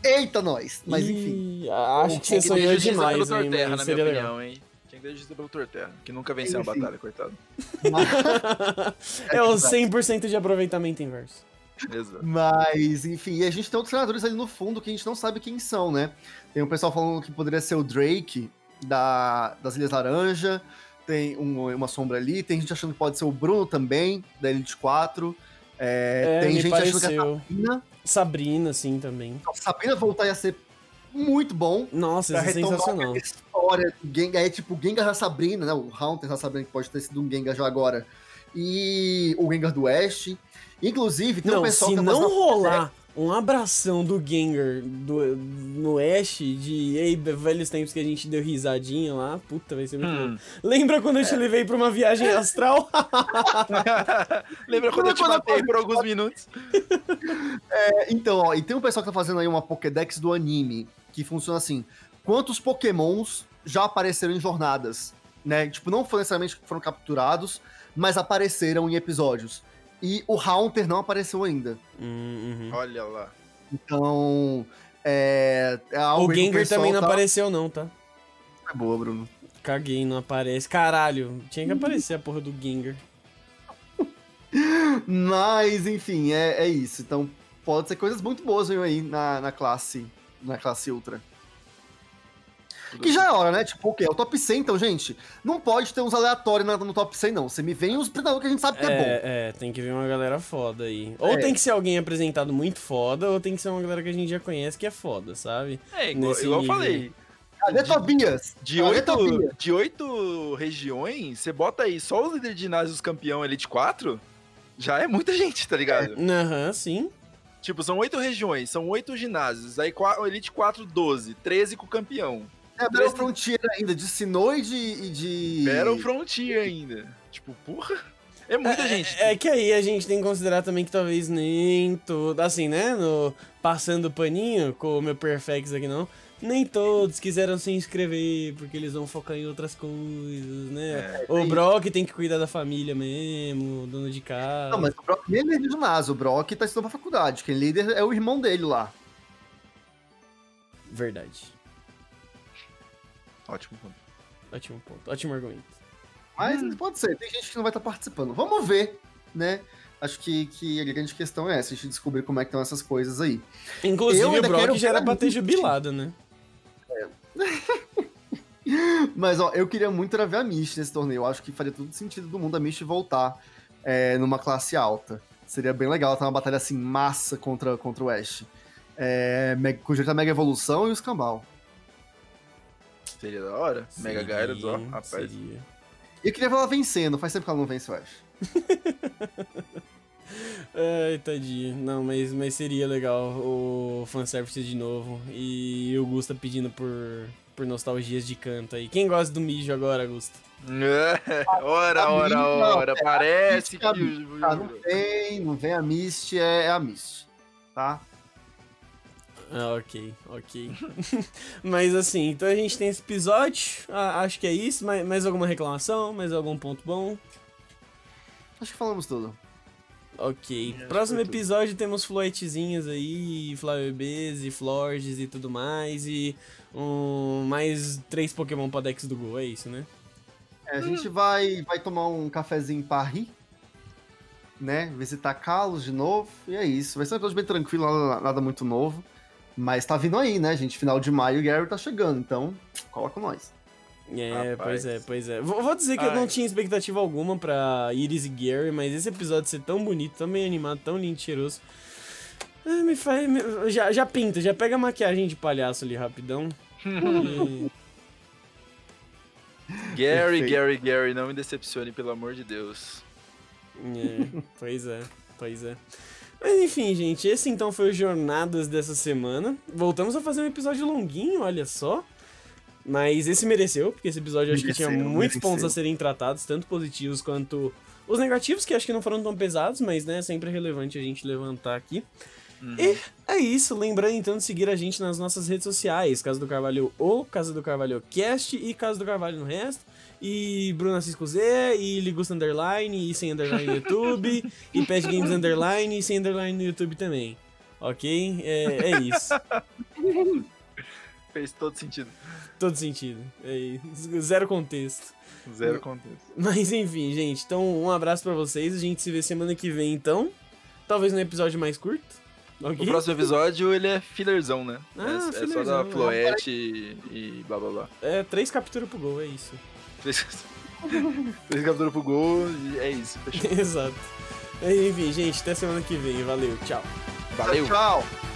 Eita, nós! Mas enfim. Ih, Acho que você sonhou demais, hein, Torterra, mas na seria minha legal. opinião, hein? Tinha que ter justiça pelo Torterra, que nunca venceu a batalha, coitado. é o 100% de aproveitamento inverso. Exato. Mas, enfim, e a gente tem outros treinadores ali no fundo que a gente não sabe quem são, né? Tem um pessoal falando que poderia ser o Drake da, das Ilhas Laranja, tem um- uma sombra ali, tem gente achando que pode ser o Bruno também, da Elite 4. É, É, tem gente achando que a pareceu. Sabrina, Sabrina, sim, também. a Sabrina voltar ia ser muito bom. Nossa, isso é sensacional. história do Gengar, é tipo o Gengar da Sabrina, né? O Haunter da Sabrina, que pode ter sido um Gengar já agora. E o Gengar do Ash. Inclusive, tem um Não, pessoal se que tá não rolar um abração do Gengar do, no Ash de Ei, velhos tempos que a gente deu risadinha lá, puta, vai ser muito Hum. bom. Lembra quando eu te levei pra uma viagem astral? Lembra quando eu te Quando eu matei por alguns minutos? É, então, ó, e tem um pessoal que tá fazendo aí uma Pokédex do anime, que funciona assim: quantos Pokémons já apareceram em jornadas? Né? Tipo, não foram necessariamente que foram capturados, mas apareceram em episódios. E o Haunter não apareceu ainda. Hum, uhum. Olha lá. Então. É, é O Gengar pessoal também não tá- apareceu, não, tá? É boa, Bruno. Caguei, não aparece. Caralho, tinha que aparecer a porra do Gengar. Mas, enfim, é, é isso. Então, pode ser coisas muito boas aí na, na classe. Na classe Ultra. Que já é hora, né? Tipo, o quê? É o top 100, então, gente. Não pode ter uns aleatórios no top 100, não. Você me vem os predadores que a gente sabe que é, bom. É, é, tem que vir uma galera foda aí. Ou É. tem que ser alguém apresentado muito foda, ou tem que ser uma galera que a gente já conhece que é foda, sabe? É, igual, Nesse igual eu falei. Cadê Tobias? De oito, de oito regiões, você bota aí só os líderes de ginásios campeão Elite 4, já é muita gente, tá ligado? Aham, sim. Tipo, são oito regiões, são oito ginásios, aí Elite 4, 12, 13 com o campeão. É Battle Frontier ainda, de Sinnoh e de. Battle Frontier ainda. Tipo, porra, é muita gente. É que aí a gente tem que considerar também que talvez nem todo. Assim, né? No, passando paninho com o meu Perfex aqui não. Nem todos quiseram se inscrever, porque eles vão focar em outras coisas, né? É, o Brock tem que cuidar da família mesmo, dono de casa. Não, mas o Brock nem é líder de ginásio. O Brock tá estudando pra faculdade. Quem é líder é o irmão dele lá. Verdade. Ótimo ponto. Ótimo ponto. Ótimo argumento. Mas Hum. pode ser, tem gente que não vai estar participando. Vamos ver, né? Acho que, que a grande questão é essa, a gente descobrir como é que estão essas coisas aí. Inclusive, Eu o ainda Brock quero já era pra ter jubilado, né? Mas, ó, eu queria muito ver a Misty nesse torneio. Eu acho que faria todo sentido do mundo a Misty voltar é, numa classe alta. Seria bem legal ela ter uma batalha assim, massa contra, contra o Ash. É, me- com jeito da Mega Evolução e o Escambau. Seria da hora. Mega Seria, Gyarados, ó, rapaz. seria. Eu queria ver ela vencendo, faz tempo que ela não vence o Ash. Ai, tadinho. Não, mas, mas seria legal o fanservice de novo. E o Gusta pedindo por, por nostalgias de canto aí. Quem gosta do mijo agora, Gusta? ora, ora, ora. Parece que. Ah, não vem, não vem a Mist, é, é a Mist. Tá? Ah, ok, ok. mas assim, então a gente tem esse episódio. Ah, acho que é isso. Mais, mais alguma reclamação? Mais algum ponto bom? Acho que falamos tudo. Ok. Próximo episódio temos floetezinhas aí, Flowerbs e Florges e tudo mais. E um, mais três Pokémon Podex do Go, é isso, né? É, a gente vai, vai tomar um cafezinho em Paris, né? Visitar Carlos de novo. E é isso. Vai ser um episódio bem tranquilo, nada, nada muito novo. Mas tá vindo aí, né, gente? Final de maio o Gary tá chegando, então coloca nós. É, Rapaz. pois é, pois é. Vou, vou dizer que Ai. eu não tinha expectativa alguma pra Iris e Gary, mas esse episódio ser tão bonito, tão bem animado, tão lindo e cheiroso. me faz. Me, já, já pinta, já pega a maquiagem de palhaço ali rapidão. e... Gary, Perfeito. Gary, Gary, não me decepcione, pelo amor de Deus. É, pois é, pois é. Mas enfim, gente, esse então foi o Jornadas dessa semana. Voltamos a fazer um episódio longuinho, olha só. Mas esse mereceu, porque esse episódio mereceu, acho que tinha muitos mereceu. pontos a serem tratados, tanto positivos quanto os negativos, que acho que não foram tão pesados, mas né, sempre é relevante a gente levantar aqui. Uhum. E é isso, lembrando então de seguir a gente nas nossas redes sociais, Casa do Carvalho ou Casa do Carvalho Cast e Casa do Carvalho no resto e Bruna Cisco Z, e Ligusta Underline, e sem Underline no YouTube, e Pet Games Underline, e sem Underline no YouTube também. Ok? É, é isso. Fez todo sentido. Todo sentido. É Zero contexto. Zero contexto. Mas enfim, gente. Então, um abraço para vocês. A gente se vê semana que vem, então. Talvez num episódio mais curto. Okay. O próximo episódio, ele é fillerzão, né? Ah, é, é só da Floete e, e blá blá blá. É, três capturas pro gol, é isso. Três, três capturas pro gol e é isso, fechou. Exato. Enfim, gente, até semana que vem. Valeu, tchau. Valeu. tchau. tchau.